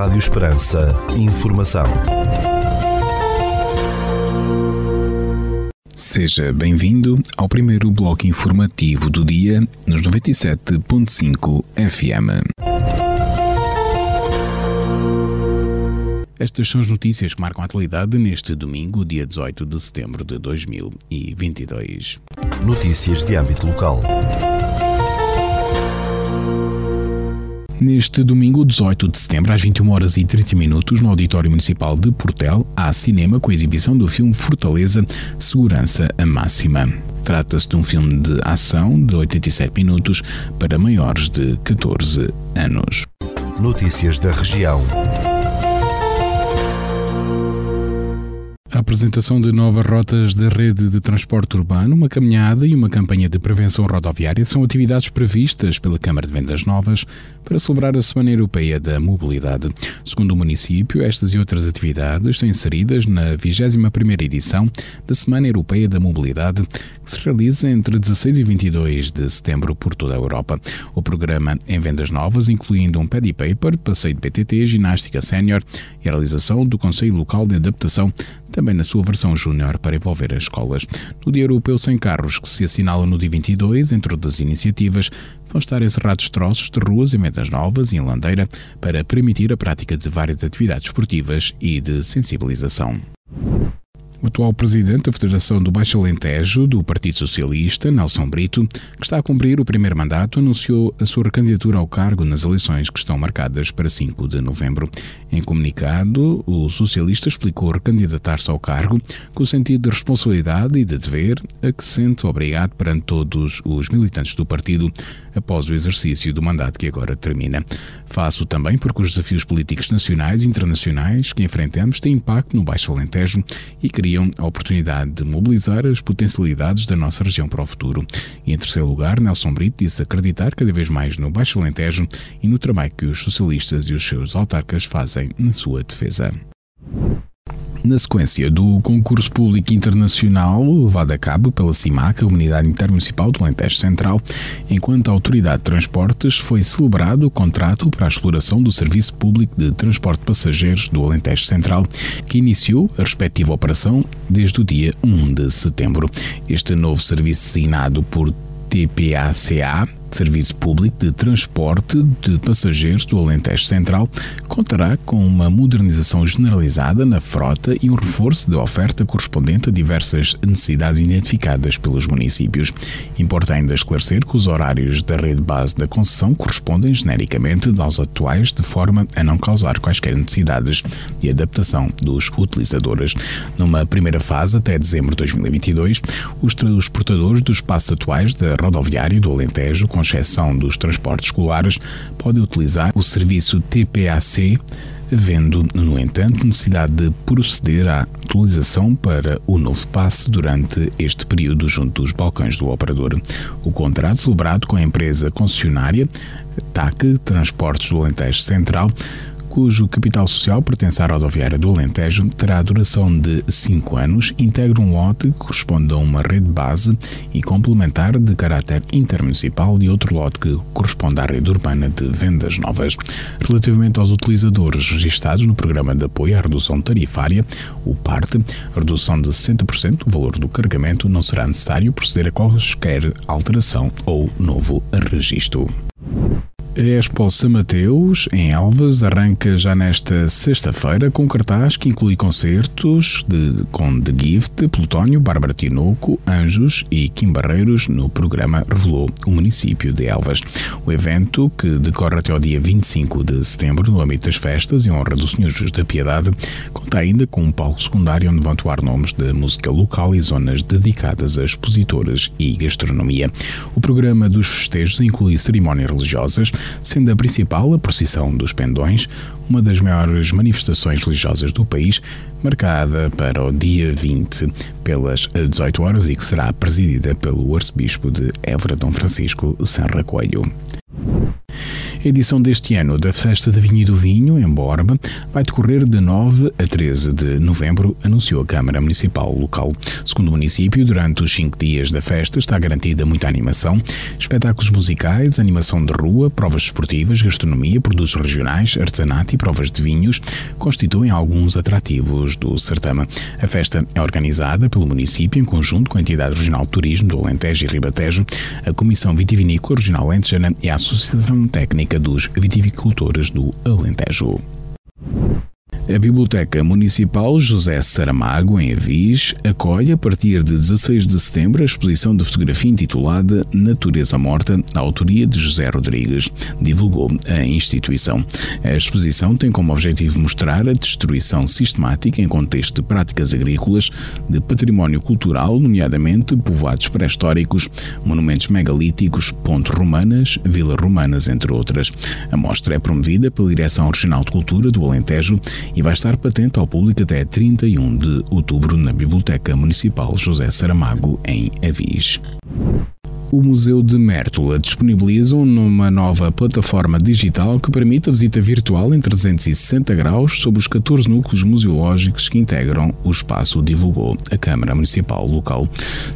Rádio Esperança. Informação. Seja bem-vindo ao primeiro bloco informativo do dia nos 97.5 FM. Estas são as notícias que marcam a atualidade neste domingo, dia 18 de setembro de 2022. Notícias de âmbito local. Neste domingo, 18 de setembro, às 21 horas e 30 minutos, no Auditório Municipal de Portel, há cinema com a exibição do filme Fortaleza Segurança a Máxima. Trata-se de um filme de ação de 87 minutos para maiores de 14 anos. Notícias da região. A apresentação de novas rotas da rede de transporte urbano, uma caminhada e uma campanha de prevenção rodoviária são atividades previstas pela Câmara de Vendas Novas para celebrar a Semana Europeia da Mobilidade. Segundo o município, estas e outras atividades estão inseridas na 21ª edição da Semana Europeia da Mobilidade, que se realiza entre 16 e 22 de setembro por toda a Europa. O programa em Vendas Novas, incluindo um paddy paper, passeio de PTT, ginástica sénior e a realização do Conselho Local de Adaptação também na sua versão júnior para envolver as escolas. No Dia Europeu Sem Carros, que se assinala no dia 22, entre outras iniciativas, vão estar encerrados troços de ruas em Vendas Novas e em Landeira para permitir a prática de várias atividades esportivas e de sensibilização. O atual presidente da Federação do Baixo Alentejo, do Partido Socialista, Nelson Brito, que está a cumprir o primeiro mandato, anunciou a sua candidatura ao cargo nas eleições que estão marcadas para 5 de novembro. Em comunicado, o socialista explicou recandidatar-se ao cargo com o sentido de responsabilidade e de dever a que se sente obrigado perante todos os militantes do partido após o exercício do mandato que agora termina. Faço também porque os desafios políticos nacionais e internacionais que enfrentamos têm impacto no Baixo Alentejo e a oportunidade de mobilizar as potencialidades da nossa região para o futuro. E em terceiro lugar, Nelson Brito disse acreditar cada vez mais no Baixo Alentejo e no trabalho que os socialistas e os seus autarcas fazem na sua defesa. Na sequência do concurso público internacional levado a cabo pela CIMAC, a Unidade Intermunicipal do Alentejo Central, enquanto Autoridade de Transportes, foi celebrado o contrato para a exploração do Serviço Público de Transporte de Passageiros do Alentejo Central, que iniciou a respectiva operação desde o dia 1 de setembro. Este novo serviço designado por TPACA Serviço Público de Transporte de Passageiros do Alentejo Central contará com uma modernização generalizada na frota e um reforço da oferta correspondente a diversas necessidades identificadas pelos municípios. Importa ainda esclarecer que os horários da rede base da concessão correspondem genericamente aos atuais, de forma a não causar quaisquer necessidades de adaptação dos utilizadores. Numa primeira fase, até dezembro de 2022, os transportadores dos espaços atuais da rodoviária do Alentejo com exceção dos transportes escolares, podem utilizar o serviço TPAC, havendo, no entanto, necessidade de proceder à atualização para o novo passe durante este período junto dos balcões do operador. O contrato celebrado com a empresa concessionária TAC Transportes do Alentejo Central cujo capital social pertence à rodoviária do Alentejo, terá duração de 5 anos, integra um lote que corresponde a uma rede base e complementar de caráter intermunicipal e outro lote que corresponde à rede urbana de vendas novas. Relativamente aos utilizadores registados no Programa de Apoio à Redução Tarifária, o PART, a redução de 60% do valor do carregamento não será necessário proceder a qualquer alteração ou novo registro. A Expo São Mateus, em Elvas, arranca já nesta sexta-feira com cartaz que inclui concertos de, com The Gift, Plutónio, Bárbara Tinoco, Anjos e Kim Barreiros no programa revelou o município de Elvas. O evento, que decorre até ao dia 25 de setembro no âmbito das festas em honra do Senhor Jesus da Piedade, conta ainda com um palco secundário onde vão atuar nomes de música local e zonas dedicadas a expositores e gastronomia. O programa dos festejos inclui cerimónias religiosas, sendo a principal a procissão dos Pendões, uma das maiores manifestações religiosas do país, marcada para o dia 20 pelas 18 horas e que será presidida pelo arcebispo de Évora Dom Francisco Sanra Coelho. A edição deste ano da Festa da Vinha e do Vinho, em Borba, vai decorrer de 9 a 13 de novembro, anunciou a Câmara Municipal local. Segundo o município, durante os cinco dias da festa está garantida muita animação, espetáculos musicais, animação de rua, provas esportivas, gastronomia, produtos regionais, artesanato e provas de vinhos constituem alguns atrativos do certame. A festa é organizada pelo município em conjunto com a entidade regional de turismo do Alentejo e Ribatejo, a Comissão Vitivinícola Regional Lentejana e a Associação Técnica dos Vitivicultores do Alentejo. A Biblioteca Municipal José Saramago, em Avis, acolhe a partir de 16 de setembro a exposição de fotografia intitulada Natureza Morta, da autoria de José Rodrigues, divulgou a instituição. A exposição tem como objetivo mostrar a destruição sistemática em contexto de práticas agrícolas de património cultural, nomeadamente povoados pré-históricos, monumentos megalíticos, pontes romanas, vilas romanas, entre outras. A mostra é promovida pela Direção Regional de Cultura do Alentejo e vai estar patente ao público até 31 de outubro na Biblioteca Municipal José Saramago, em Avis o Museu de Mértola disponibiliza uma nova plataforma digital que permite a visita virtual em 360 graus sobre os 14 núcleos museológicos que integram o espaço, divulgou a Câmara Municipal local.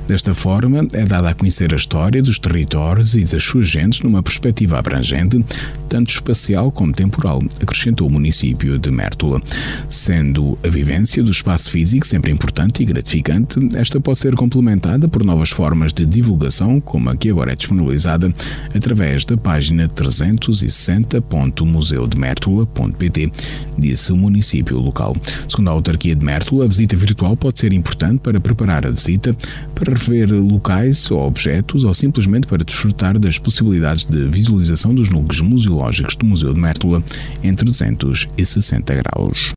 Desta forma, é dada a conhecer a história dos territórios e das suas gentes numa perspectiva abrangente, tanto espacial como temporal, acrescentou o município de Mértola. Sendo a vivência do espaço físico sempre importante e gratificante, esta pode ser complementada por novas formas de divulgação, como que agora é disponibilizada através da página 360.museudemertula.pt, disse o município local. Segundo a autarquia de Mértola, a visita virtual pode ser importante para preparar a visita, para rever locais ou objetos ou simplesmente para desfrutar das possibilidades de visualização dos núcleos museológicos do Museu de Mértola em 360 graus.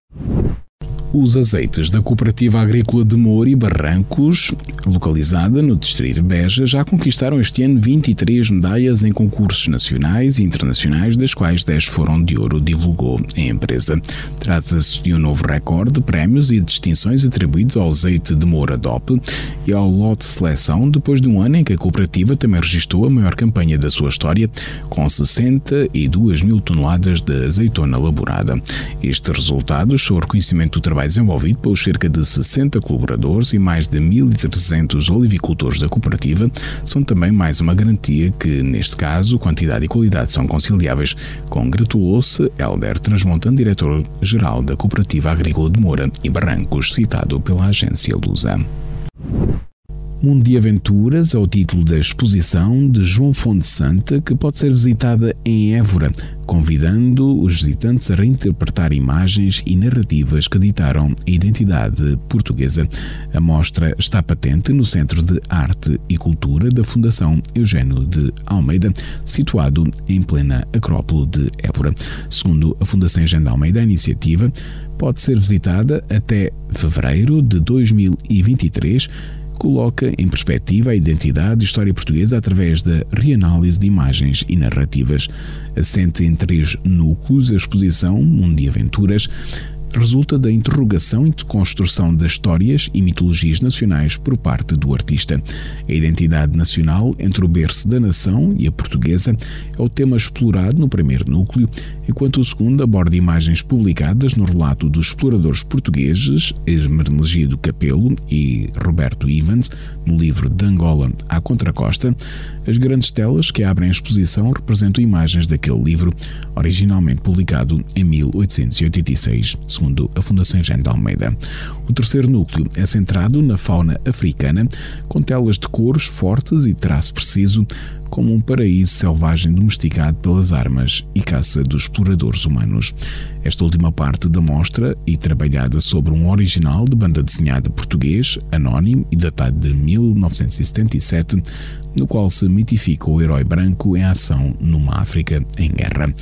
Os azeites da Cooperativa Agrícola de Moura e Barrancos, localizada no Distrito de Beja, já conquistaram este ano 23 medalhas em concursos nacionais e internacionais, das quais 10 foram de ouro, divulgou a empresa. Trata-se de um novo recorde de prémios e distinções atribuídos ao azeite de Moura DOP e ao lote seleção, depois de um ano em que a cooperativa também registrou a maior campanha da sua história, com 62 mil toneladas de azeitona laborada. Estes resultados são o reconhecimento do trabalho trabalho desenvolvido pelos cerca de 60 colaboradores e mais de 1.300 olivicultores da cooperativa são também mais uma garantia que, neste caso, quantidade e qualidade são conciliáveis, congratulou-se Helder Transmontano, diretor-geral da Cooperativa Agrícola de Moura e Barrancos, citado pela agência Lusa. Mundo de Aventuras é o título da exposição de João Fonte Santa que pode ser visitada em Évora, convidando os visitantes a reinterpretar imagens e narrativas que ditaram a identidade portuguesa. A mostra está patente no Centro de Arte e Cultura da Fundação Eugênio de Almeida, situado em plena Acrópole de Évora. Segundo a Fundação Eugênio de Almeida, a iniciativa pode ser visitada até fevereiro de 2023 coloca em perspectiva a identidade e história portuguesa através da reanálise de imagens e narrativas. Assente em três núcleos a exposição Mundo de Aventuras, resulta da interrogação e construção das histórias e mitologias nacionais por parte do artista. A identidade nacional entre o berço da nação e a portuguesa é o tema explorado no primeiro núcleo, enquanto o segundo aborda imagens publicadas no relato dos exploradores portugueses Hermenegildo Capelo e Roberto Evans, no livro De Angola à Contracosta. As grandes telas que abrem a exposição representam imagens daquele livro, originalmente publicado em 1886 segundo a Fundação Jean de Almeida. O terceiro núcleo é centrado na fauna africana, com telas de cores fortes e traço preciso, como um paraíso selvagem domesticado pelas armas e caça dos exploradores humanos. Esta última parte da mostra, e trabalhada sobre um original de banda desenhada português, anónimo e datado de 1977, no qual se mitifica o herói branco em ação numa África em guerra.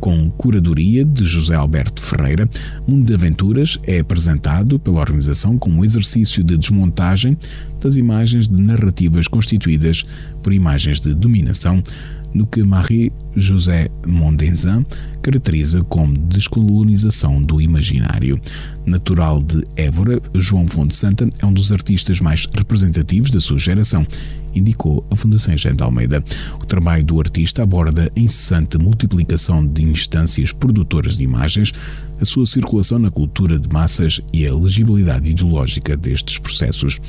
Com curadoria de José Alberto Ferreira, Mundo de Aventuras é apresentado pela organização como um exercício de desmontagem das imagens de narrativas constituídas por imagens de dominação, no que Marie-José Mondenzin caracteriza como descolonização do imaginário. Natural de Évora, João Fonte Santa é um dos artistas mais representativos da sua geração indicou a Fundação Gente Almeida. O trabalho do artista aborda a incessante multiplicação de instâncias produtoras de imagens, a sua circulação na cultura de massas e a legibilidade ideológica destes processos.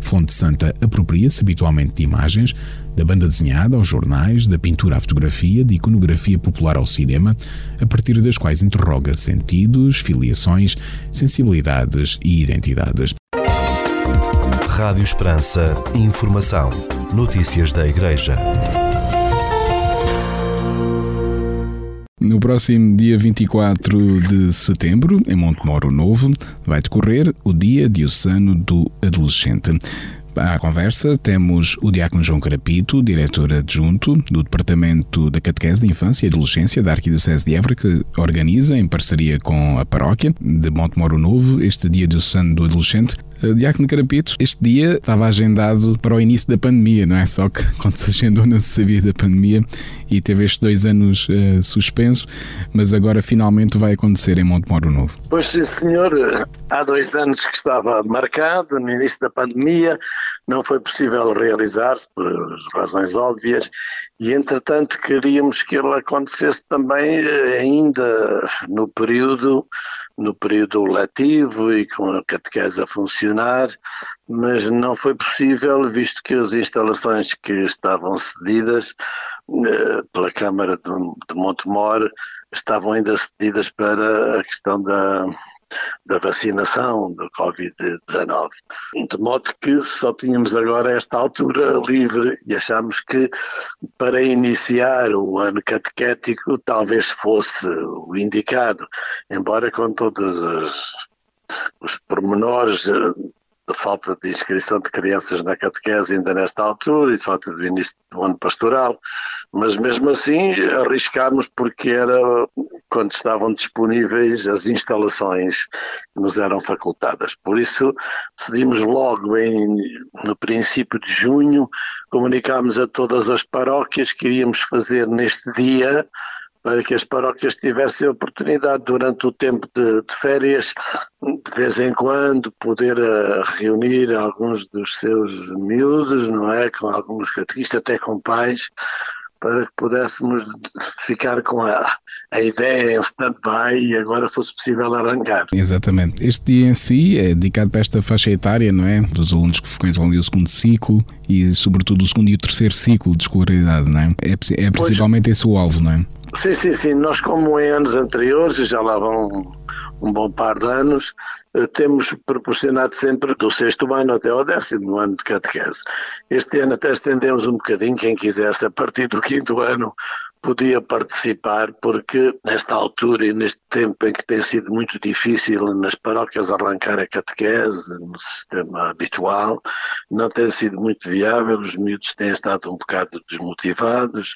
Fonte Santa apropria-se habitualmente de imagens, da banda desenhada aos jornais, da pintura à fotografia, de iconografia popular ao cinema, a partir das quais interroga sentidos, filiações, sensibilidades e identidades. Rádio Esperança. Informação. Notícias da Igreja. No próximo dia 24 de setembro, em Montemoro Novo, vai decorrer o Dia Diocesano do Adolescente. À conversa temos o Diácono João Carapito, diretor adjunto do Departamento da Catequese de Infância e Adolescência da Arquidiocese de Évora, que organiza, em parceria com a paróquia de Montemoro Novo, este Dia Diocesano do Adolescente. Eh, Diácono Carapito, este dia estava agendado para o início da pandemia, não é? Só que quando se agendou não se sabia da pandemia e teve estes dois anos uh, suspenso, mas agora finalmente vai acontecer em Montemoro Novo. Pois sim, senhor. Há dois anos que estava marcado, no início da pandemia, não foi possível realizar-se por razões óbvias e, entretanto, queríamos que ele acontecesse também eh, ainda no período no período letivo e com a catequese a funcionar, mas não foi possível, visto que as instalações que estavam cedidas pela Câmara de, de Montemor estavam ainda cedidas para a questão da, da vacinação do Covid-19. De modo que só tínhamos agora esta altura livre e achamos que para iniciar o ano catequético talvez fosse o indicado, embora com todos os, os pormenores de falta de inscrição de crianças na catequese ainda nesta altura e de falta do início do ano pastoral, mas mesmo assim arriscámos porque era quando estavam disponíveis as instalações que nos eram facultadas. Por isso decidimos logo em, no princípio de junho, comunicámos a todas as paróquias que iríamos fazer neste dia para que as paróquias tivessem a oportunidade durante o tempo de, de férias, de vez em quando, poder uh, reunir alguns dos seus miúdos, não é? Com alguns catequistas, até com pais, para que pudéssemos ficar com a, a ideia em stand-by e agora fosse possível arrancar. Exatamente. Este dia em si é dedicado para esta faixa etária, não é? Dos alunos que frequentam ali o segundo ciclo e, sobretudo, o segundo e o terceiro ciclo de escolaridade, não é? É, é principalmente pois, esse o alvo, não é? Sim, sim, sim. Nós, como em anos anteriores, já lá vão um bom par de anos, eh, temos proporcionado sempre do sexto ano até ao décimo ano de catequese. Este ano até estendemos um bocadinho, quem quisesse, a partir do quinto ano podia participar, porque nesta altura e neste tempo em que tem sido muito difícil nas paróquias arrancar a catequese no sistema habitual, não tem sido muito viável, os miúdos têm estado um bocado desmotivados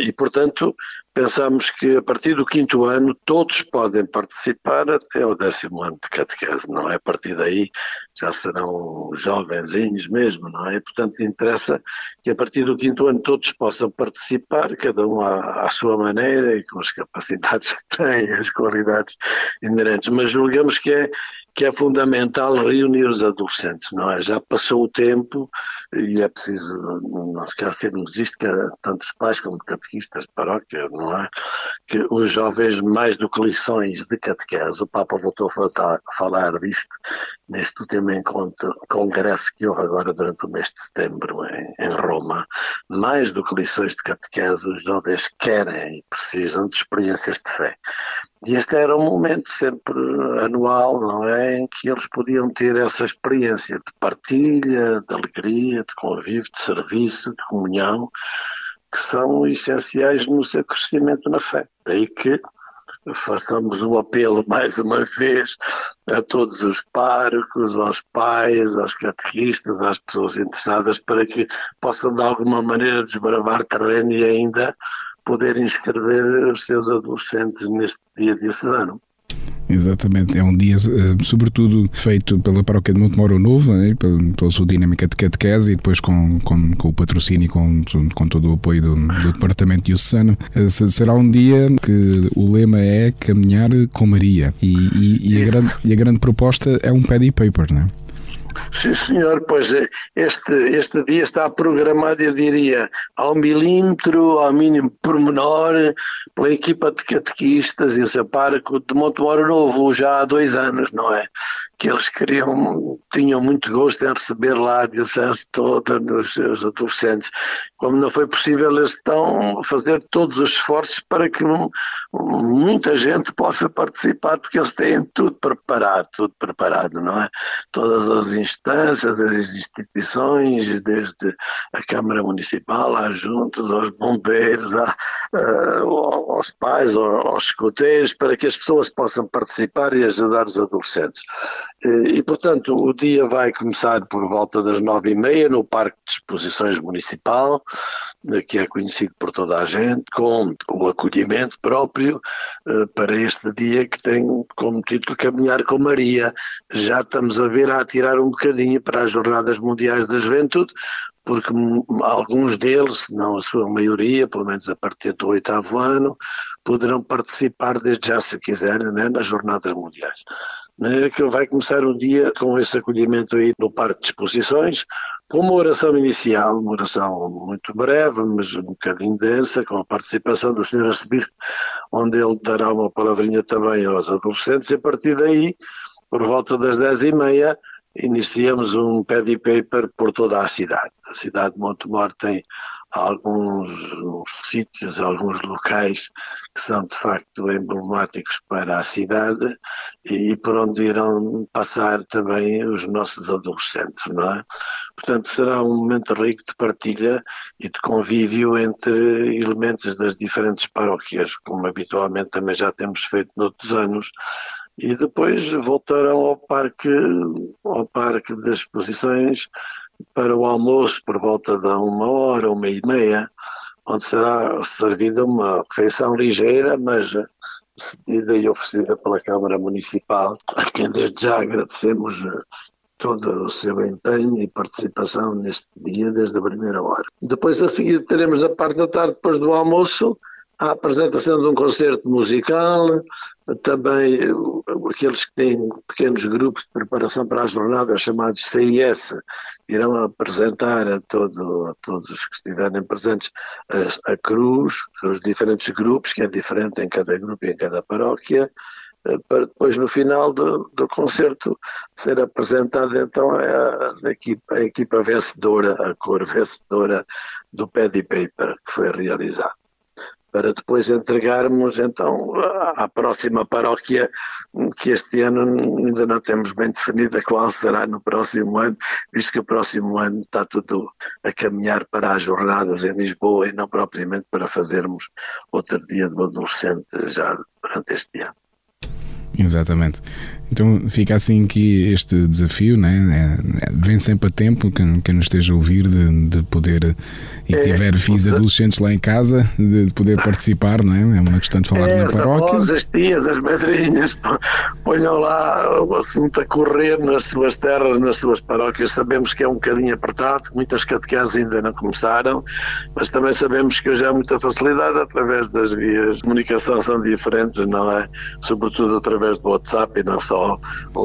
e, portanto, pensamos que a partir do quinto ano todos podem participar até o décimo ano de catequese, não é? A partir daí já serão jovenzinhos mesmo, não é? Portanto, interessa que a partir do quinto ano todos possam participar, cada um à, à sua maneira e com as capacidades que têm, as qualidades inerentes, mas julgamos que é que é fundamental reunir os adolescentes, não é? Já passou o tempo e é preciso não esquecermos isto, que tantos pais como catequistas, paróquia, não é? Que os jovens, mais do que lições de catequese, o Papa voltou a falar disto neste último encontro, congresso que houve agora durante o mês de setembro em, em Roma, mais do que lições de catequese, os jovens querem e precisam de experiências de fé. E este era um momento sempre anual, não é? Em que eles podiam ter essa experiência de partilha, de alegria, de convívio, de serviço, de comunhão, que são essenciais no seu crescimento na fé. Daí que façamos o apelo mais uma vez a todos os párocos, aos pais, aos catequistas, às pessoas interessadas, para que possam de alguma maneira desbravar terreno e ainda poder inscrever os seus adolescentes neste dia diocesano. Exatamente, é um dia uh, sobretudo feito pela paróquia de Montemoro Novo, né, pela, sua dinâmica de catequese e depois com, com, com o patrocínio e com, com todo o apoio do, do Departamento Diocesano. Uh, será um dia que o lema é caminhar com Maria e, e, e, a, grande, e a grande proposta é um paddy paper, não é? Sim, senhor, pois é, este, este dia está programado, eu diria, ao milímetro, ao mínimo pormenor, pela equipa de catequistas e o seu parco de Montemoro Novo, já há dois anos, não é? Que eles queriam, tinham muito gosto em receber lá a diocese toda dos seus adolescentes. Como não foi possível, eles estão a fazer todos os esforços para que muita gente possa participar, porque eles têm tudo preparado, tudo preparado, não é? Todas as instâncias, as instituições, desde a Câmara Municipal, às juntas, aos bombeiros, à, uh, aos pais, aos escoteiros, para que as pessoas possam participar e ajudar os adolescentes. E, portanto, o dia vai começar por volta das nove e meia no Parque de Exposições Municipal, que é conhecido por toda a gente, com o acolhimento próprio uh, para este dia que tem como título Caminhar com Maria. Já estamos a ver a atirar um bocadinho para as Jornadas Mundiais da Juventude, porque alguns deles, se não a sua maioria, pelo menos a partir do oitavo ano, poderão participar desde já, se quiserem, né, nas Jornadas Mundiais. Maneira que vai começar o dia com esse acolhimento aí no Parque de Exposições, com uma oração inicial, uma oração muito breve, mas um bocadinho densa, com a participação do Sr. Arcebispo, onde ele dará uma palavrinha também aos adolescentes, e a partir daí, por volta das dez e meia, iniciamos um pad paper por toda a cidade. A cidade de Montemor tem alguns sítios, alguns locais que são de facto emblemáticos para a cidade e, por onde irão passar também os nossos adolescentes, não é? Portanto, será um momento rico de partilha e de convívio entre elementos das diferentes paróquias, como habitualmente também já temos feito noutros anos, e depois voltarão ao parque, ao parque das exposições para o almoço por volta de uma hora, uma e meia, onde será servida uma refeição ligeira, mas cedida e oferecida pela Câmara Municipal, a quem desde já agradecemos todo o seu empenho e participação neste dia desde a primeira hora. Depois a seguir teremos na parte da tarde, depois do almoço, a apresentação de um concerto musical, também aqueles que têm pequenos grupos de preparação para as jornadas chamados CIS irão apresentar a, todo, a todos os que estiverem presentes a, a cruz, os diferentes grupos, que é diferente em cada grupo e em cada paróquia, eh, para depois no final do, do concerto ser apresentada então a, a, equipa, a equipa vencedora, a cor vencedora do Paddy Paper que foi realizado para depois entregarmos então à próxima paróquia, que este ano ainda não temos bem definida qual será no próximo ano, visto que o próximo ano está tudo a caminhar para as jornadas em Lisboa e não propriamente para fazermos outro dia do adolescente já durante este ano. Exatamente. Então fica assim que este desafio, né? É, vem sempre a tempo, quem, quem nos esteja a ouvir, de, de poder, e é, tiver filhos adolescentes lá em casa, de, de, poder participar, não é? É uma questão de falar é, na paróquia. Avós, as tias, as madrinhas, ponham lá o assunto a correr nas suas terras, nas suas paróquias. Sabemos que é um bocadinho apertado, muitas catequeses ainda não começaram, mas também sabemos que hoje há muita facilidade através das vias de comunicação são diferentes, não é? Sobretudo através do WhatsApp e não só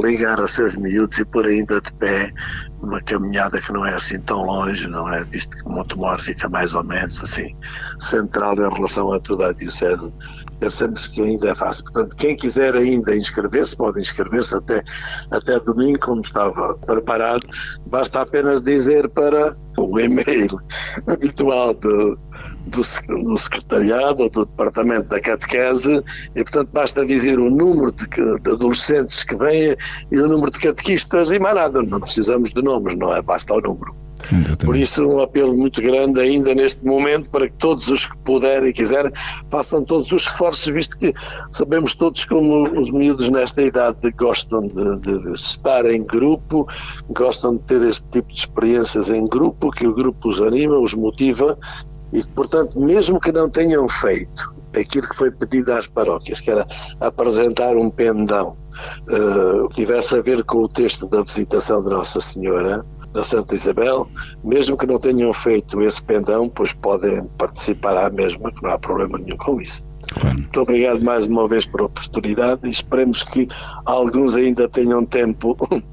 ligar aos seus miúdos e pôr ainda de pé uma caminhada que não é assim tão longe, não é? Visto que Montemor fica mais ou menos assim central em relação a toda a Diocese. Pensamos que ainda é fácil. Portanto, quem quiser ainda inscrever-se, pode inscrever-se até, até domingo, como estava preparado. Basta apenas dizer para o e-mail habitual de do, do secretariado ou do departamento da catequese e, portanto, basta dizer o número de, de adolescentes que vêm e o número de catequistas e mais nada, não precisamos de nomes, não é? Basta o número. Exatamente. Por isso, um apelo muito grande ainda neste momento para que todos os que puderem e quiserem façam todos os esforços, visto que sabemos todos como os miúdos nesta idade gostam de, de, estar em grupo, gostam de ter este tipo de experiências em grupo, que o grupo os anima, os motiva e, portanto, mesmo que não tenham feito aquilo que foi pedido às paróquias, que era apresentar um pendão, uh, tivesse a ver com o texto da visitação de Nossa Senhora, da Santa Isabel, mesmo que não tenham feito esse pendão, pois podem participar à mesma, que não há problema nenhum com isso. Claro. Muito obrigado mais uma vez por a oportunidade e esperemos que alguns ainda tenham tempo de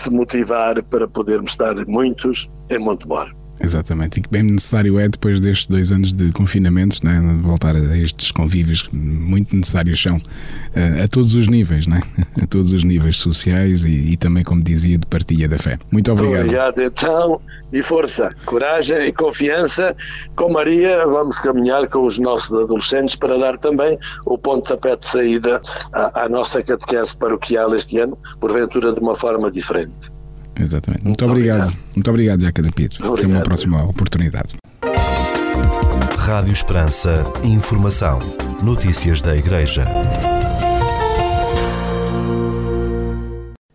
se motivar para podermos estar muitos em Montemor. Exatamente, e que bem necessário é depois destes dois anos de confinamentos, né, voltar a estes convívios muito necessários são uh, a todos os níveis, né, a todos os níveis sociais e, e, também, como dizia, de partilha da fé. Muito obrigado. Obrigado então, e força, coragem e confiança. Com Maria, vamos caminhar com os nossos adolescentes para dar também o pontapé de saída à, à nossa catequese paroquial este ano, porventura de uma forma diferente. Exatamente. Muito, Muito obrigado. obrigado. Muito obrigado, Jaca Pito. Até uma próxima oportunidade. Rádio Esperança. Informação. Notícias da Igreja.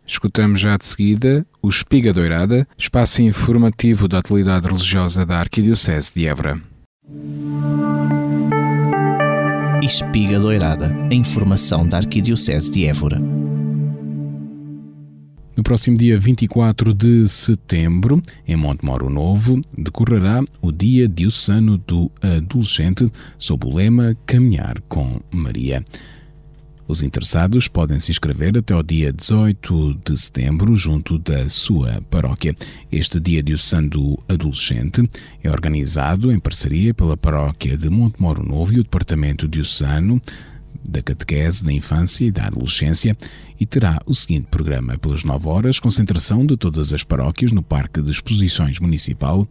Escutamos já de seguida o Espiga Doirada, espaço informativo da atualidade religiosa da Arquidiocese de Évora. Espiga Doirada, a informação da Arquidiocese de Évora. No próximo dia 24 de setembro, em Montemoro Novo, decorrerá o Dia Diocesano do Adolescente, sob o lema Caminhar com Maria. Os interessados podem se inscrever até o dia 18 de setembro junto da sua paróquia. Este Dia Diocesano do Adolescente é organizado em parceria pela paróquia de Montemoro Novo e o Departamento Diocesano da catequese da infância e da adolescência e terá o seguinte programa pelas 9 horas, concentração de todas as paróquias no Parque de Exposições Municipal,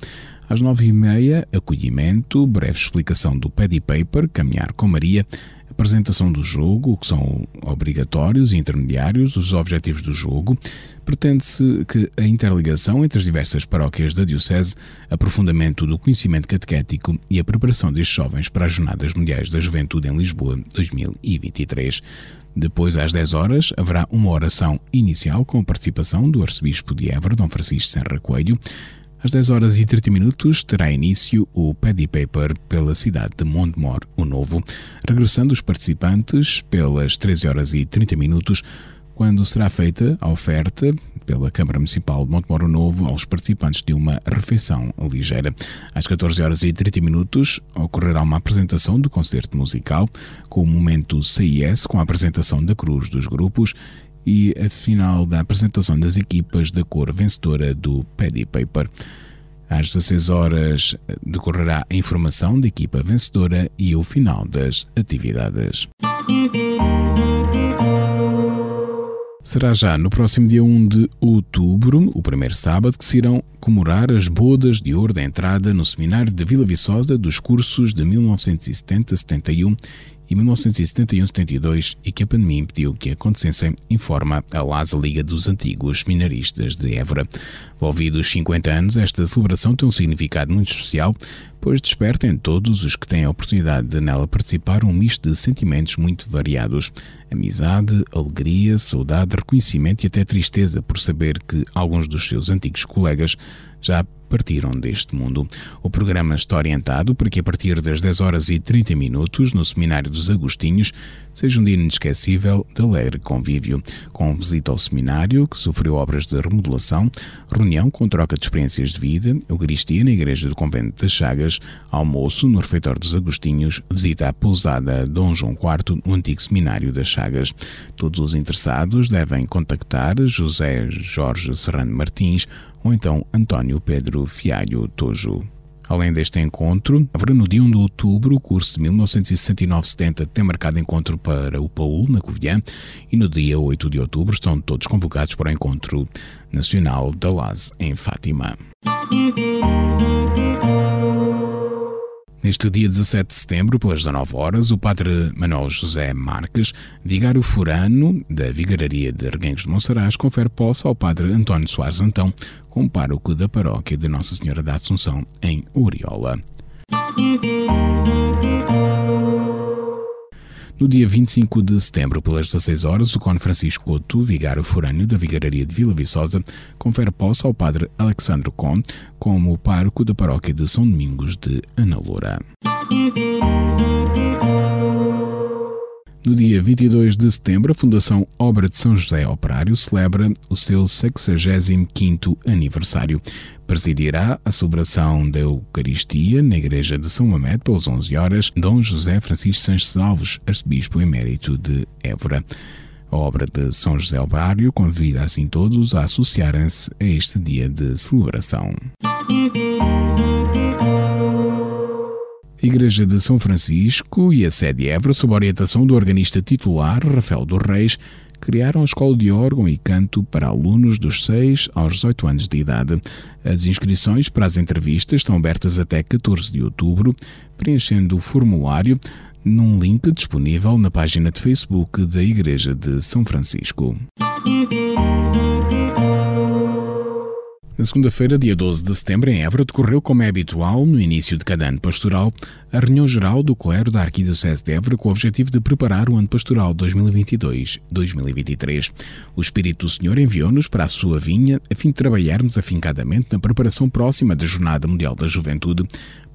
às 9 e meia, acolhimento, breve explicação do Paddy Paper, Caminhar com Maria, apresentação do jogo, que são obrigatórios e intermediários, os objetivos do jogo. Pretende-se que a interligação entre as diversas paróquias da Diocese, aprofundamento do conhecimento catequético e a preparação destes jovens para as Jornadas Mundiais da Juventude em Lisboa 2023. Depois, às 10 horas, haverá uma oração inicial com a participação do arcebispo de Évora, Dom Francisco Serra Coelho. Às 10 horas e 30 minutos terá início o Paddy Paper pela cidade de Montemor, o Novo, regressando os participantes pelas 13 horas e 30 minutos, quando será feita a oferta pela Câmara Municipal de Montemoro Novo aos participantes de uma refeição ligeira. Às 14 horas e 30 minutos ocorrerá uma apresentação do concerto musical com o momento CIS com a apresentação da cruz dos grupos e a final da apresentação das equipas da cor vencedora do Paddy Paper. Às 16 horas decorrerá a informação da equipa vencedora e o final das atividades. Será já no próximo dia 1 de outubro, o primeiro sábado, que se irão comemorar as bodas de ouro da entrada no seminário de Vila Viçosa dos cursos de 1970-71 e 1971-72 e que a pandemia impediu que acontecessem, informa a LASA Liga dos Antigos Minaristas de Évora. Envolvidos 50 anos, esta celebração tem um significado muito especial, pois desperta em todos os que têm a oportunidade de nela participar um misto de sentimentos muito variados: amizade, alegria, saudade, reconhecimento e até tristeza por saber que alguns dos seus antigos colegas já partiram deste mundo. O programa está orientado para que a partir das 10 horas e 30 minutos, no Seminário dos Agostinhos, seja um dia inesquecível de alegre convívio, com visita ao seminário, que sofreu obras de remodelação, reunião com troca de experiências de vida, Eucaristia na Igreja do Convento das Chagas, almoço no Refeitório dos Agostinhos, visita à pousada Dom João IV, no antigo Seminário das Chagas. Todos os interessados devem contactar José Jorge Serrano Martins ou então António Pedro Fialho Tojo. Além deste encontro, haverá no dia 1 de outubro o curso de 1969-70 tem marcado encontro para o Paul, na Covilhã, e no dia 8 de outubro estão todos convocados para o encontro nacional da LAS em Fátima. Neste dia 17 de setembro, pelas 19 horas, o padre Manuel José Marques, vigário furano da Vigararia de Reguengos de Monsaraz, confere posse ao padre António Soares Antão, como pároco da paróquia de Nossa Senhora da Assunção, em Oriola. No dia 25 de setembro, pelas 16 horas, o Cone Francisco Couto, vigário forâneo da Vigararia de Vila Viçosa, confere posse ao padre Alexandre Con como pároco da paróquia de São Domingos de Analoura. No dia 22 de setembro, a Fundação Obra de São José Operário celebra o seu 65º aniversário. Presidirá a celebração da Eucaristia na Igreja de São Mamede pelas 11 horas, Dom José Francisco Sanches Alves, arcebispo emérito de Évora. A obra de São José Operário convida assim todos a associarem-se a este dia de celebração. Igreja de São Francisco e a sede Évora, sob orientação do organista titular Rafael dos Reis, criaram a escola de órgão e canto para alunos dos 6 aos 18 anos de idade. As inscrições para as entrevistas estão abertas até 14 de outubro, preenchendo o formulário num link disponível na página de Facebook da Igreja de São Francisco. Na segunda-feira, dia 12 de setembro, em Évora, decorreu, como é habitual, no início de cada ano pastoral, a reunião geral do clero da Arquidiocese de Évora com o objetivo de preparar o ano pastoral 2022-2023. O Espírito do Senhor enviou-nos para a sua vinha a fim de trabalharmos afincadamente na preparação próxima da Jornada Mundial da Juventude,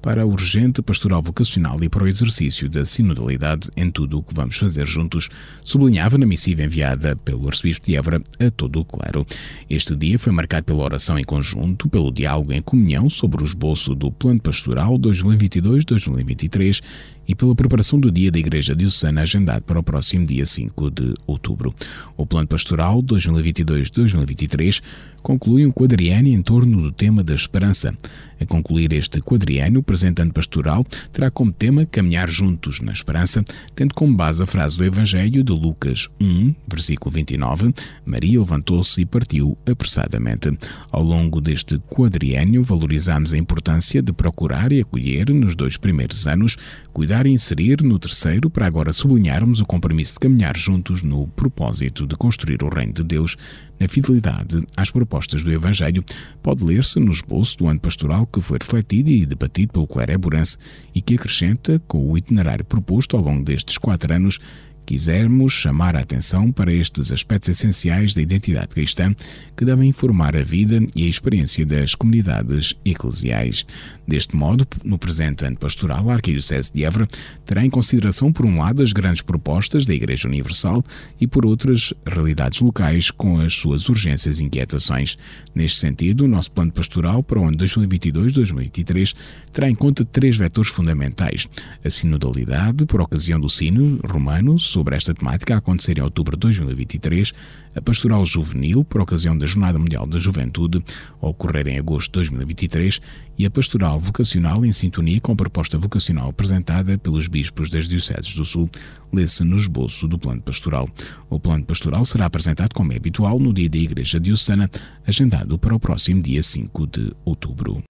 para a urgente pastoral vocacional e para o exercício da sinodalidade em tudo o que vamos fazer juntos, sublinhava na missiva enviada pelo arcebispo de Évora a todo o clero. Este dia foi marcado pela oração em conjunto, pelo diálogo em comunhão sobre o esboço do Plano Pastoral 2022-2023 2023 e pela preparação do dia da Igreja Diocesana agendado para o próximo dia 5 de outubro. O Plano Pastoral 2022-2023 conclui um quadriênio em torno do tema da esperança. A concluir este quadriênio, o presente ano pastoral terá como tema Caminhar Juntos na Esperança, tendo como base a frase do Evangelho de Lucas 1, versículo 29, Maria levantou-se e partiu apressadamente. Ao longo deste quadriênio, valorizamos a importância de procurar e acolher, nos dois primeiros anos, cuidar e inserir no terceiro, para agora sublinharmos o compromisso de caminhar juntos no propósito de construir o Reino de Deus na fidelidade às propostas do Evangelho, pode ler-se no esboço do ano pastoral que foi refletido e debatido pelo clero eburense e que acrescenta, com o itinerário proposto ao longo destes quatro anos, quisermos chamar a atenção para estes aspectos essenciais da identidade cristã que devem informar a vida e a experiência das comunidades eclesiais. Deste modo, no presente ano pastoral, a Arquidiocese de Évora terá em consideração, por um lado, as grandes propostas da Igreja Universal e, por outras, realidades locais com as suas urgências e inquietações. Neste sentido, o nosso plano pastoral para o ano 2022-2023 terá em conta três vetores fundamentais: a sinodalidade, por ocasião do sino romano, sobre esta temática a acontecer em outubro de 2023, a Pastoral Juvenil, por ocasião da Jornada Mundial da Juventude, a ocorrer em agosto de 2023, e a Pastoral Vocacional em sintonia com a proposta vocacional apresentada pelos bispos das Dioceses do Sul, lê-se no esboço do Plano Pastoral. O Plano Pastoral será apresentado, como é habitual, no dia da Igreja Diocesana, agendado para o próximo dia 5 de outubro.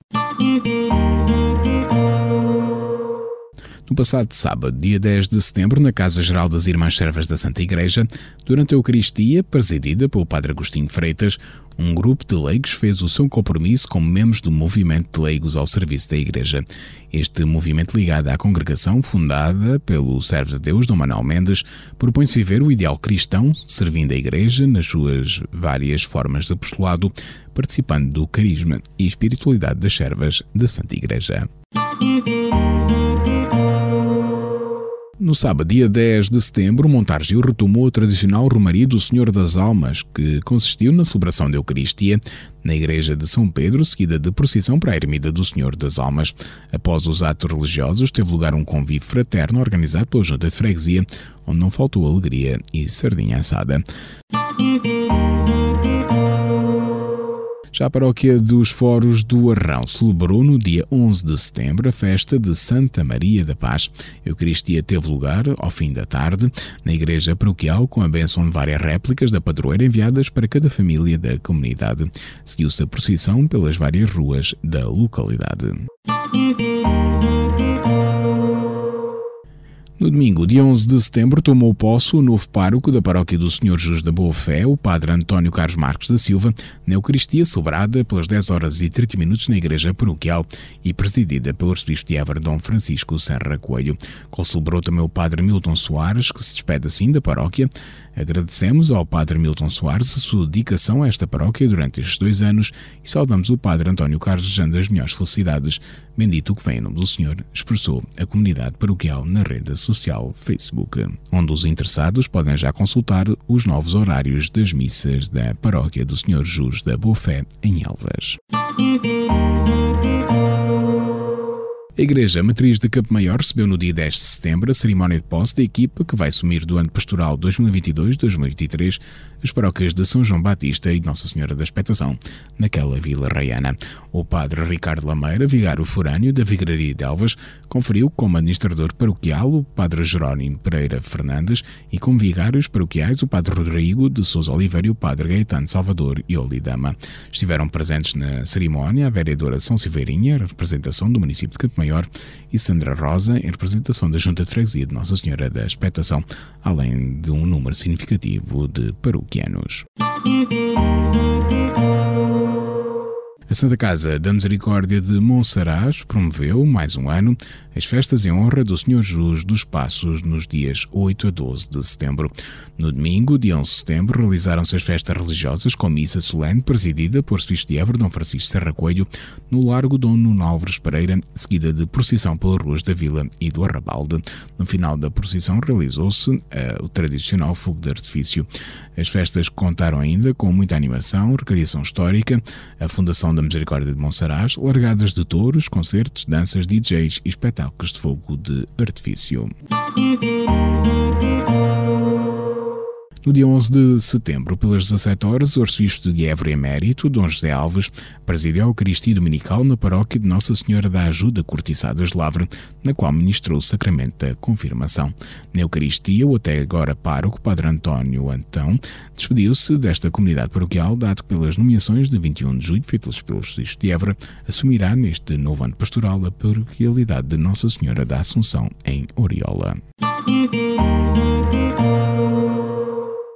No passado sábado, dia 10 de setembro, na Casa Geral das Irmãs Servas da Santa Igreja, durante a Eucaristia, presidida pelo Padre Agostinho Freitas, um grupo de leigos fez o seu compromisso como membros do movimento de leigos ao serviço da Igreja. Este movimento ligado à congregação, fundada pelo servo de Deus Dom Manuel Mendes, propõe-se viver o ideal cristão, servindo a Igreja nas suas várias formas de apostolado, participando do carisma e espiritualidade das servas da Santa Igreja. No sábado, dia 10 de setembro, Montargil retomou a tradicional Romaria do Senhor das Almas, que consistiu na celebração da Eucaristia na Igreja de São Pedro, seguida de procissão para a Ermida do Senhor das Almas. Após os atos religiosos, teve lugar um convívio fraterno organizado pela Junta de Freguesia, onde não faltou alegria e sardinha assada. Já a paróquia dos Foros do Arrão celebrou no dia 11 de setembro a festa de Santa Maria da Paz. A Eucaristia teve lugar ao fim da tarde na igreja paroquial com a bênção de várias réplicas da padroeira enviadas para cada família da comunidade. Seguiu-se a procissão pelas várias ruas da localidade. No domingo, dia 11 de setembro, tomou posse o novo pároco da paróquia do Senhor Jesus da Boa Fé, o padre António Carlos Marques da Silva, na Eucaristia celebrada pelas 10 horas e 30 minutos na igreja paroquial e presidida pelo arcebispo de Évora, Dom Francisco Serra Coelho. Celebrou também o padre Milton Soares, que se despede assim da paróquia. Agradecemos ao padre Milton Soares a sua dedicação a esta paróquia durante estes dois anos e saudamos o padre António Carlos desejando as melhores felicidades. Bendito que vem em nome do Senhor, expressou a comunidade paroquial na rede social social Facebook, onde os interessados podem já consultar os novos horários das missas da Paróquia do Senhor Jus da Boa Fé em Elvas. A Igreja Matriz de Campo Maior recebeu no dia 10 de setembro a cerimónia de posse da equipa que vai assumir do ano pastoral 2022-2023 as paróquias de São João Batista e Nossa Senhora da Expectação, naquela vila raiana. O padre Ricardo Lameira, vigário forâneo da Vigaria de Elvas, conferiu como administrador paroquial o padre Jerónimo Pereira Fernandes e como vigários paroquiais o padre Rodrigo de Sousa Oliveira e o padre Gaetano Salvador e Olidama. Estiveram presentes na cerimónia a vereadora São Silveirinha, representação do município de Campo Maior, e Sandra Rosa, em representação da Junta de Freguesia de Nossa Senhora da Expectação, além de um número significativo de paroquianos. A Santa Casa da Misericórdia de Monsaraz promoveu, mais um ano, as festas em honra do Senhor Jesus dos Passos nos dias 8 a 12 de setembro. No domingo, dia 11 de setembro, realizaram-se as festas religiosas com missa solene presidida por Suíço de Évora Dom Francisco Serra Coelho no Largo Dom Nuno Álvares Pereira, seguida de procissão pelas ruas da Vila e do Arrabalde. No final da procissão realizou-se uh, o tradicional fogo de artifício. As festas contaram ainda com muita animação, recriação histórica, a Fundação da Misericórdia de Monsaraz, largadas de touros, concertos, danças, DJs e espetáculos de fogo de artifício. No dia 11 de setembro, pelas 17 horas, o arcebispo de Évora Emérito, Dom José Alves, presidiu a Eucaristia Dominical na paróquia de Nossa Senhora da Ajuda Cortiçadas de Lavre, na qual ministrou o sacramento da confirmação. Na Eucaristia, o até agora pároco, Padre António Antão, despediu-se desta comunidade paroquial, dado pelas nomeações de 21 de julho, feitas pelo arcebispo de Évora, assumirá neste novo ano pastoral a paroquialidade de Nossa Senhora da Assunção, em Oriola.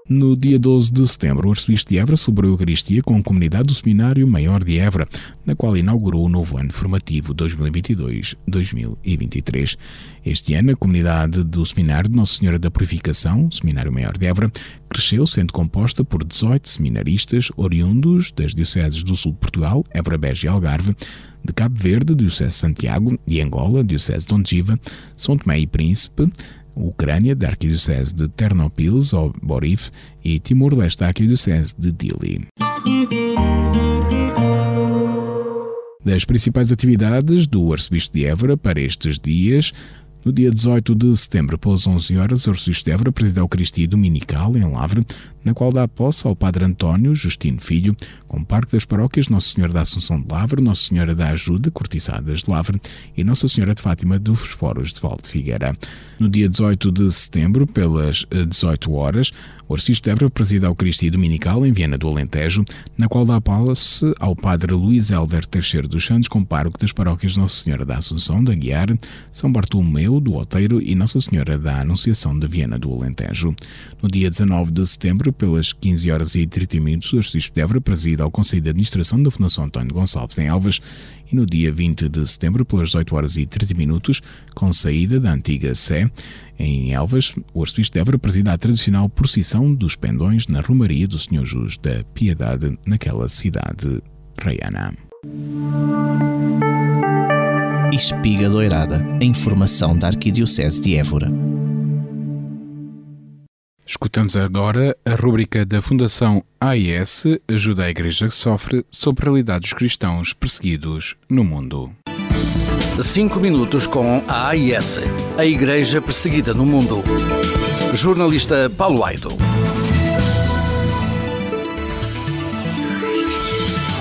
No dia 12 de setembro, o arcebispo de Évora celebrou a Eucaristia com a comunidade do Seminário Maior de Évora, na qual inaugurou o novo ano formativo 2022-2023. Este ano, a comunidade do Seminário de Nossa Senhora da Purificação, Seminário Maior de Évora, cresceu, sendo composta por 18 seminaristas oriundos das dioceses do sul de Portugal, Évora, Beja e Algarve, de Cabo Verde, Diocese de Santiago, de Angola, Diocese de Ondiva, São Tomé e Príncipe, Ucrânia, da Arquidiocese de Ternopils ou Borif, e Timor-Leste, da Arquidiocese de Dili. Das principais atividades do Arcebispo de Évora para estes dias, no dia 18 de setembro, pelas 11 horas, o Arcebispo de Évora preside a Eucaristia Dominical em Lavre, na qual dá posse ao Padre António Justino Filho, com Parque das Paróquias Nossa Senhora da Assunção de Lavre, Nossa Senhora da Ajuda, Cortiçadas de Lavre e Nossa Senhora de Fátima dos Foros de Valde Figueira. No dia 18 de setembro, pelas 18 horas, o Arcebispo de Évora preside a Eucaristia Dominical em Viena do Alentejo, na qual dá posse ao Padre Luís Helder Teixeira dos Santos, com Parque das Paróquias Nossa Senhora da Assunção da Guiar, São Bartolomeu do Oteiro e Nossa Senhora da Anunciação de Viena do Alentejo. No dia 19 de setembro, pelas 15 horas e 30 minutos, o Arcebispo de Évora preside ao Conselho de Administração da Fundação António Gonçalves em Alves e no dia 20 de setembro, pelas 18 horas e 30 minutos, com saída da antiga Sé, em Elvas, o Arcebispo de Évora presida a tradicional procissão dos pendões na Romaria do Senhor Jus da Piedade, naquela cidade reiana. Espiga Doirada, a informação da Arquidiocese de Évora. Escutamos agora a rúbrica da Fundação AIS Ajuda a Igreja que Sofre sobre a realidade dos cristãos perseguidos no mundo. 5 minutos com a AIS, a Igreja Perseguida no Mundo. Jornalista Paulo Aido.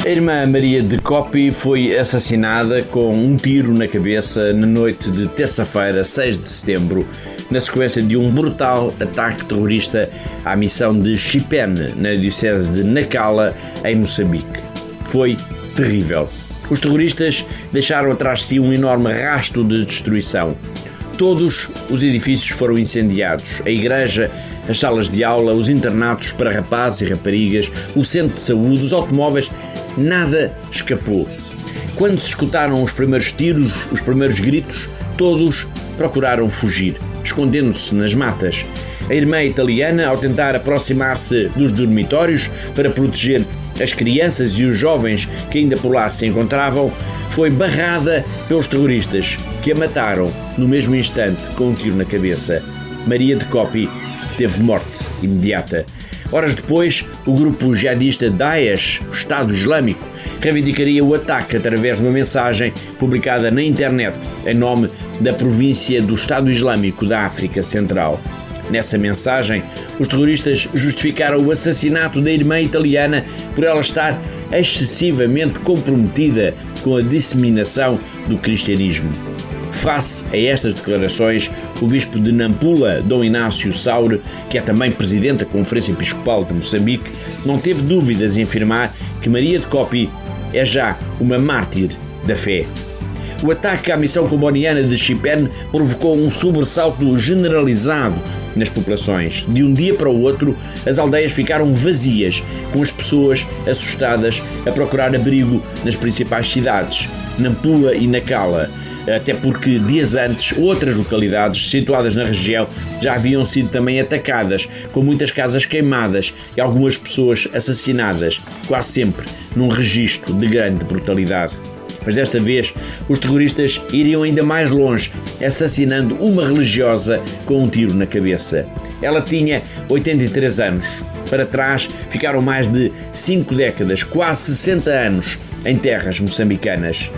A irmã Maria de Copi foi assassinada com um tiro na cabeça na noite de terça-feira, 6 de setembro, na sequência de um brutal ataque terrorista à missão de Chipene, na diocese de Nacala, em Moçambique. Foi terrível. Os terroristas deixaram atrás de si um enorme rasto de destruição. Todos os edifícios foram incendiados: a igreja, as salas de aula, os internatos para rapazes e raparigas, o centro de saúde, os automóveis nada escapou. Quando se escutaram os primeiros tiros, os primeiros gritos, todos procuraram fugir, escondendo-se nas matas. A irmã italiana, ao tentar aproximar-se dos dormitórios para proteger as crianças e os jovens que ainda por lá se encontravam, foi barrada pelos terroristas, que a mataram no mesmo instante com um tiro na cabeça. Maria de Copi teve morte imediata. Horas depois, o grupo jihadista Daesh, o Estado Islâmico, reivindicaria o ataque através de uma mensagem publicada na internet em nome da província do Estado Islâmico da África Central. Nessa mensagem, os terroristas justificaram o assassinato da irmã italiana por ela estar excessivamente comprometida com a disseminação do cristianismo. Face a estas declarações, o bispo de Nampula, Dom Inácio Saure, que é também presidente da Conferência Episcopal de Moçambique, não teve dúvidas em afirmar que Maria de Copi é já uma mártir da fé. O ataque à missão comboniana de Chipene provocou um sobressalto generalizado nas populações. De um dia para o outro, as aldeias ficaram vazias, com as pessoas assustadas a procurar abrigo nas principais cidades, Nampula e Nacala até porque dias antes outras localidades situadas na região já haviam sido também atacadas, com muitas casas queimadas e algumas pessoas assassinadas, quase sempre num registro de grande brutalidade. Mas desta vez os terroristas iriam ainda mais longe, assassinando uma religiosa com um tiro na cabeça. Ela tinha 83 anos. Para trás ficaram mais de 5 décadas, quase 60 anos, em terras moçambicanas.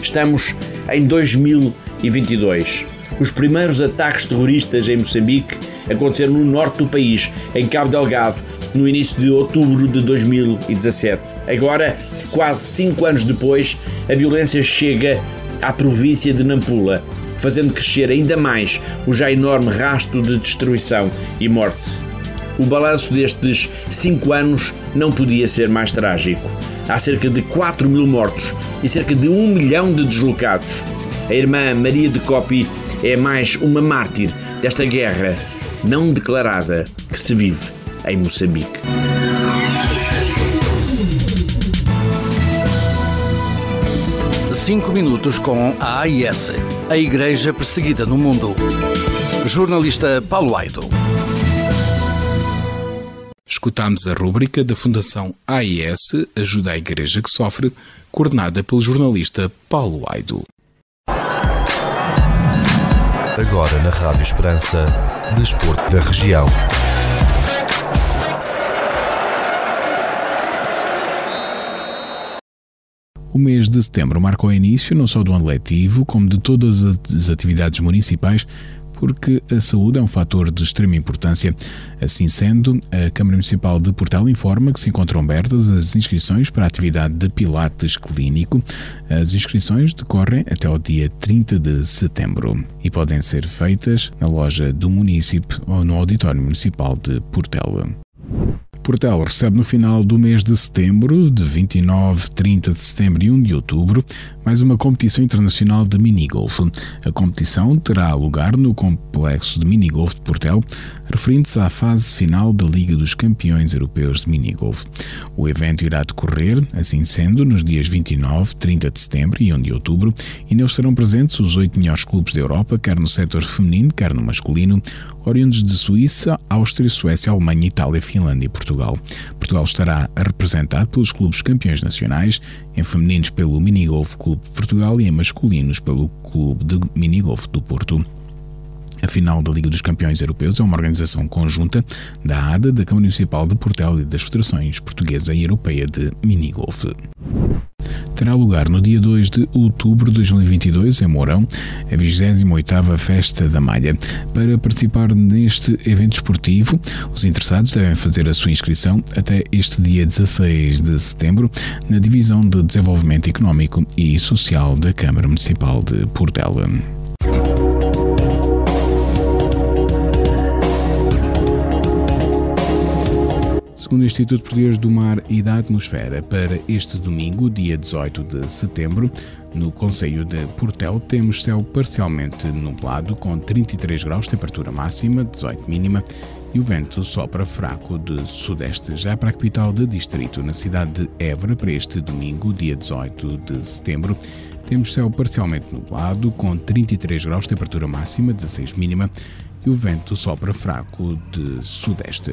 Estamos em 2022. Os primeiros ataques terroristas em Moçambique aconteceram no norte do país, em Cabo Delgado, no início de outubro de 2017. Agora, quase cinco anos depois, a violência chega à província de Nampula, fazendo crescer ainda mais o já enorme rasto de destruição e morte. O balanço destes cinco anos não podia ser mais trágico há cerca de 4 mil mortos e cerca de 1 milhão de deslocados. A irmã Maria de Copi é mais uma mártir desta guerra não declarada que se vive em Moçambique. Cinco minutos com a AIS, a Igreja Perseguida no Mundo. Jornalista Paulo Aido. Escutámos a rúbrica da Fundação AIS Ajuda a Igreja que Sofre, coordenada pelo jornalista Paulo Aido. Agora na Rádio Esperança, Desporto da Região. O mês de setembro marcou o início não só do ano letivo, como de todas as atividades municipais porque a saúde é um fator de extrema importância. Assim sendo, a Câmara Municipal de Portel informa que se encontram abertas as inscrições para a atividade de Pilates Clínico. As inscrições decorrem até ao dia 30 de setembro e podem ser feitas na loja do município ou no Auditório Municipal de Portela. Portel recebe no final do mês de setembro, de 29, 30 de setembro e 1 de outubro, mais uma competição internacional de minigolf. A competição terá lugar no complexo de minigolf de Portel, referindo-se à fase final da Liga dos Campeões Europeus de Minigolf. O evento irá decorrer, assim sendo, nos dias 29, 30 de setembro e 1 de outubro, e neles serão presentes os oito melhores clubes da Europa, quer no setor feminino, quer no masculino, oriundos de Suíça, Áustria, Suécia, Alemanha, Itália, Finlândia e Portugal. Portugal estará representado pelos clubes campeões nacionais, em femininos pelo Minigolf Clube de Portugal e em masculinos pelo Clube de Minigolf do Porto. A final da Liga dos Campeões Europeus é uma organização conjunta da ADA, da Câmara Municipal de Portel e das Federações Portuguesa e Europeia de Minigolf terá lugar no dia 2 de outubro de 2022, em Mourão, a 28ª Festa da Malha. Para participar neste evento esportivo, os interessados devem fazer a sua inscrição até este dia 16 de setembro na Divisão de Desenvolvimento Económico e Social da Câmara Municipal de Portela. Segundo o Instituto Português do Mar e da Atmosfera, para este domingo, dia 18 de setembro, no Conselho de Portel, temos céu parcialmente nublado, com 33 graus, temperatura máxima, 18 mínima, e o vento sopra fraco de sudeste. Já para a capital de distrito, na cidade de Évora, para este domingo, dia 18 de setembro, temos céu parcialmente nublado, com 33 graus, temperatura máxima, 16 mínima, e o vento sopra fraco de sudeste.